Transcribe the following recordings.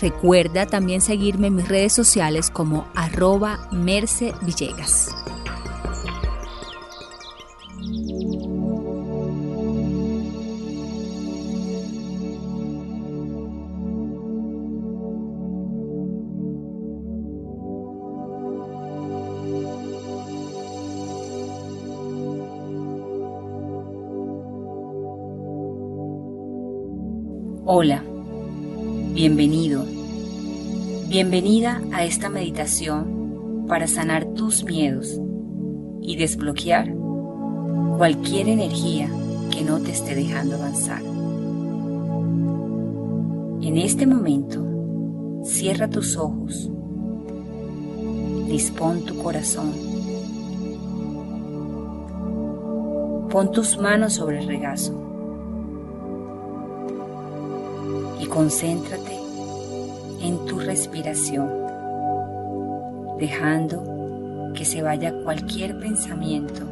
Recuerda también seguirme en mis redes sociales como arroba Merce Villegas. Hola, bienvenido, bienvenida a esta meditación para sanar tus miedos y desbloquear cualquier energía que no te esté dejando avanzar. En este momento, cierra tus ojos, dispón tu corazón, pon tus manos sobre el regazo concéntrate en tu respiración, dejando que se vaya cualquier pensamiento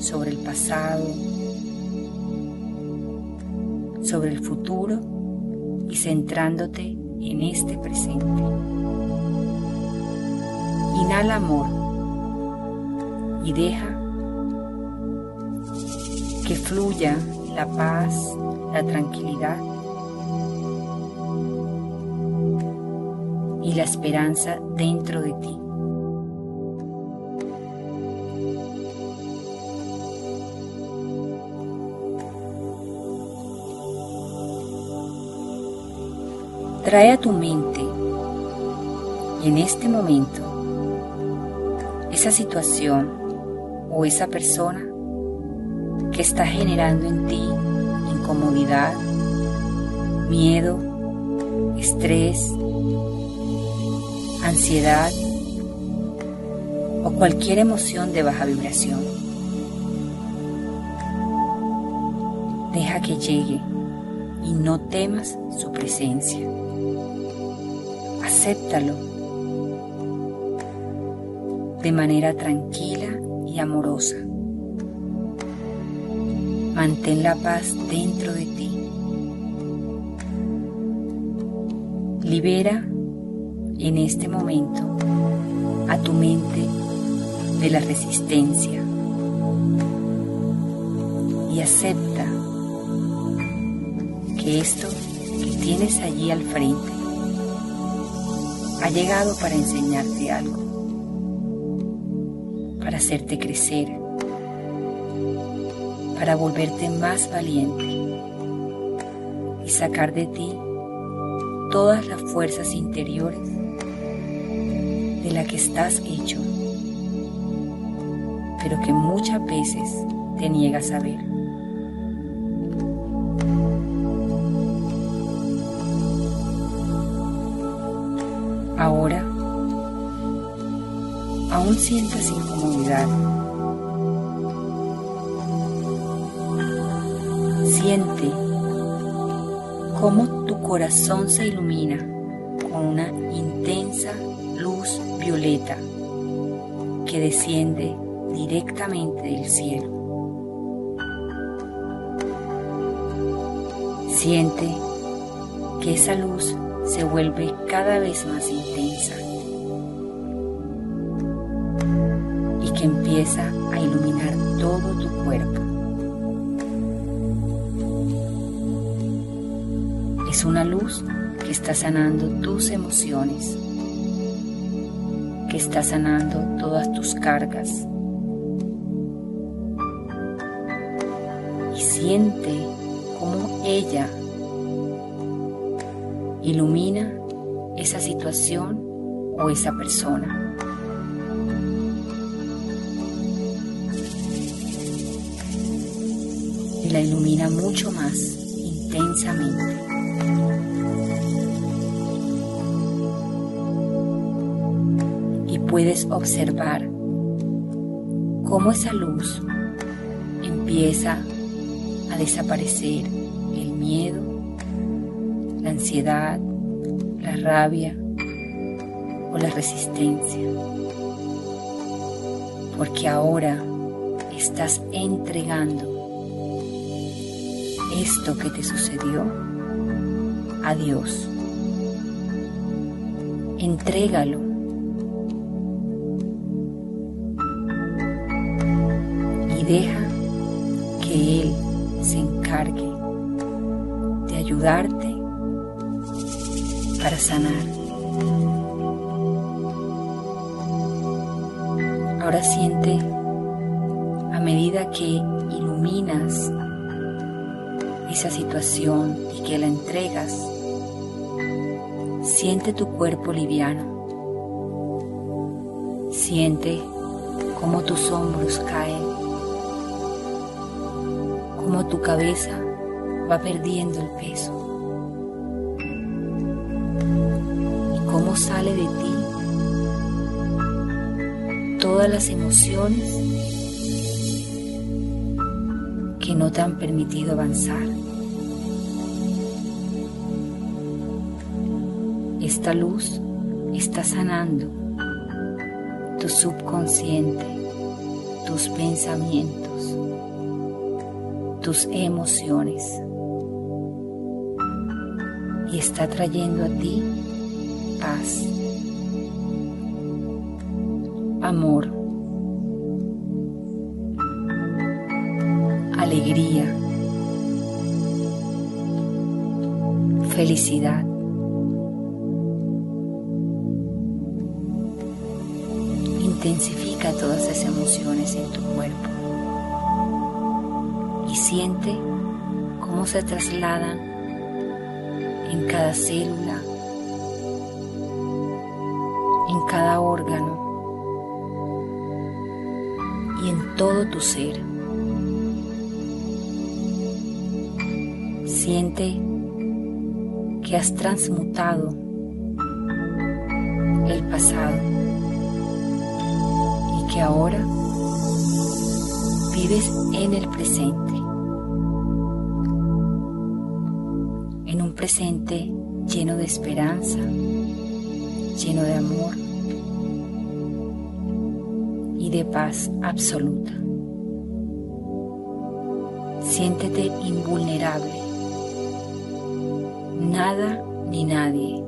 sobre el pasado, sobre el futuro y centrándote en este presente. Inhala amor y deja que fluya la paz, la tranquilidad y la esperanza dentro de ti. Trae a tu mente en este momento esa situación o esa persona que está generando en ti incomodidad, miedo, estrés, ansiedad o cualquier emoción de baja vibración. Deja que llegue y no temas su presencia. Acéptalo de manera tranquila y amorosa. Mantén la paz dentro de ti. Libera en este momento a tu mente de la resistencia. Y acepta que esto que tienes allí al frente ha llegado para enseñarte algo, para hacerte crecer, para volverte más valiente y sacar de ti todas las fuerzas interiores la que estás hecho, pero que muchas veces te niegas a ver. Ahora, aún sientas incomodidad. Siente cómo tu corazón se ilumina con una luz violeta que desciende directamente del cielo. Siente que esa luz se vuelve cada vez más intensa y que empieza a iluminar todo tu cuerpo. Es una luz que está sanando tus emociones, que está sanando todas tus cargas. Y siente cómo ella ilumina esa situación o esa persona. Y la ilumina mucho más intensamente. Puedes observar cómo esa luz empieza a desaparecer el miedo, la ansiedad, la rabia o la resistencia. Porque ahora estás entregando esto que te sucedió a Dios. Entrégalo deja que Él se encargue de ayudarte para sanar. Ahora siente a medida que iluminas esa situación y que la entregas, siente tu cuerpo liviano. Siente cómo tus hombros caen como tu cabeza va perdiendo el peso y cómo sale de ti todas las emociones que no te han permitido avanzar. Esta luz está sanando tu subconsciente, tus pensamientos tus emociones y está trayendo a ti paz, amor, alegría, felicidad. Intensifica todas esas emociones en tu cuerpo y siente cómo se trasladan en cada célula, en cada órgano y en todo tu ser. Siente que has transmutado el pasado y que ahora vives en el presente. Presente lleno de esperanza, lleno de amor y de paz absoluta. Siéntete invulnerable. Nada ni nadie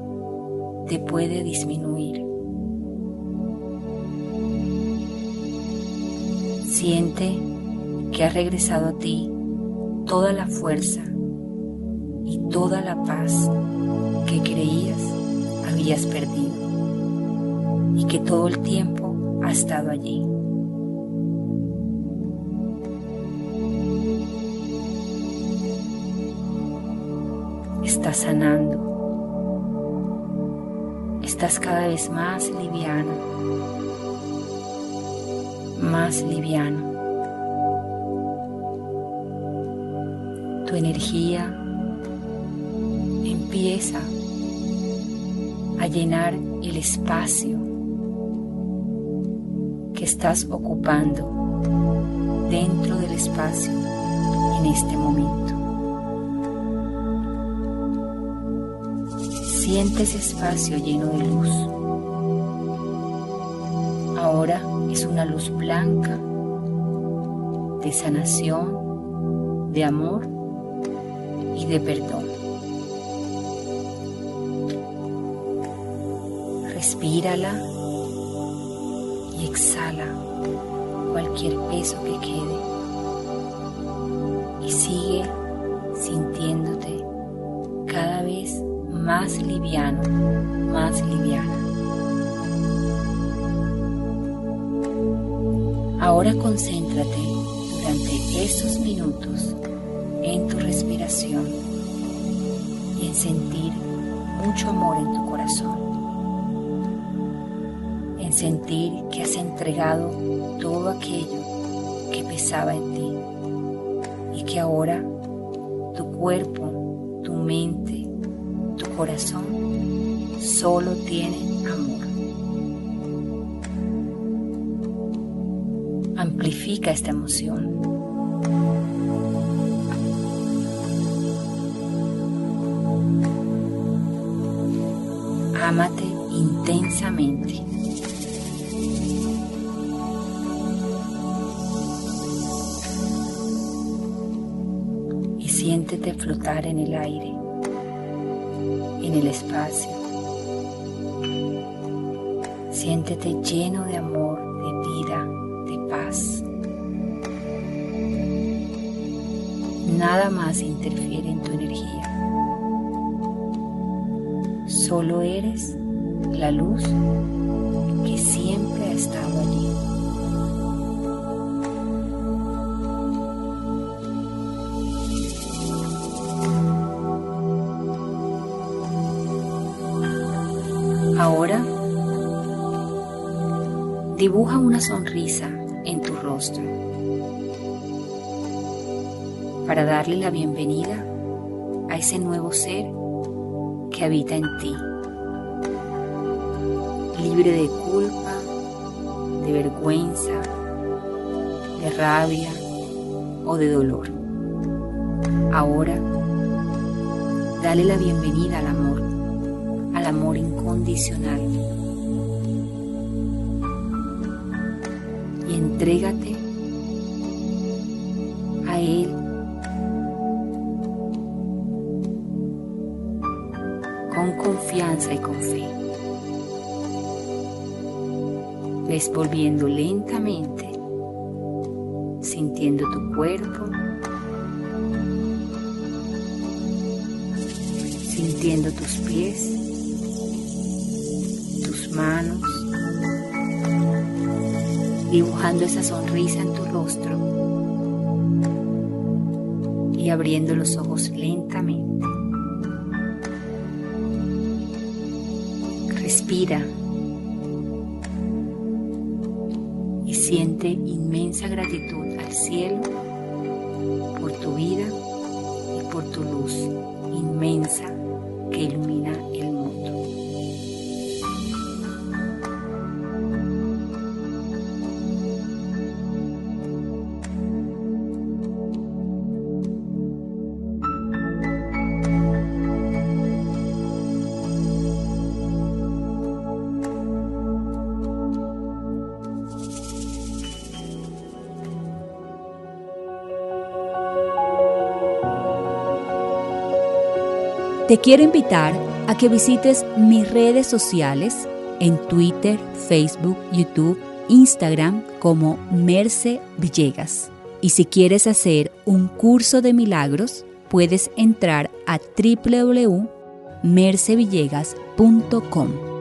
te puede disminuir. Siente que ha regresado a ti toda la fuerza y toda la paz que creías habías perdido y que todo el tiempo ha estado allí. Estás sanando. Estás cada vez más liviano, más liviano. Tu energía empieza a llenar el espacio que estás ocupando dentro del espacio en este momento. Siente ese espacio lleno de luz. Ahora es una luz blanca de sanación, de amor y de perdón. Respírala y exhala cualquier peso que quede y sigue sintiéndote cada vez más liviano, más liviana. Ahora concéntrate durante estos minutos en tu respiración y en sentir mucho amor en tu sentir que has entregado todo aquello que pesaba en ti y que ahora tu cuerpo, tu mente, tu corazón solo tienen amor. Amplifica esta emoción. Ámate intensamente. Siéntete flotar en el aire, en el espacio. Siéntete lleno de amor, de vida, de paz. Nada más interfiere en tu energía. Solo eres la luz que siempre ha estado allí. Dibuja una sonrisa en tu rostro para darle la bienvenida a ese nuevo ser que habita en ti, libre de culpa, de vergüenza, de rabia o de dolor. Ahora, dale la bienvenida al amor, al amor incondicional. Entrégate a Él. Con confianza y con fe. Ves volviendo lentamente, sintiendo tu cuerpo, sintiendo tus pies, tus manos, dibujando esa sonrisa en tu rostro y abriendo los ojos lentamente. Respira y siente inmensa gratitud al cielo por tu vida y por tu luz inmensa que ilumina Te quiero invitar a que visites mis redes sociales en Twitter, Facebook, YouTube, Instagram como Merce Villegas. Y si quieres hacer un curso de milagros, puedes entrar a www.mercevillegas.com.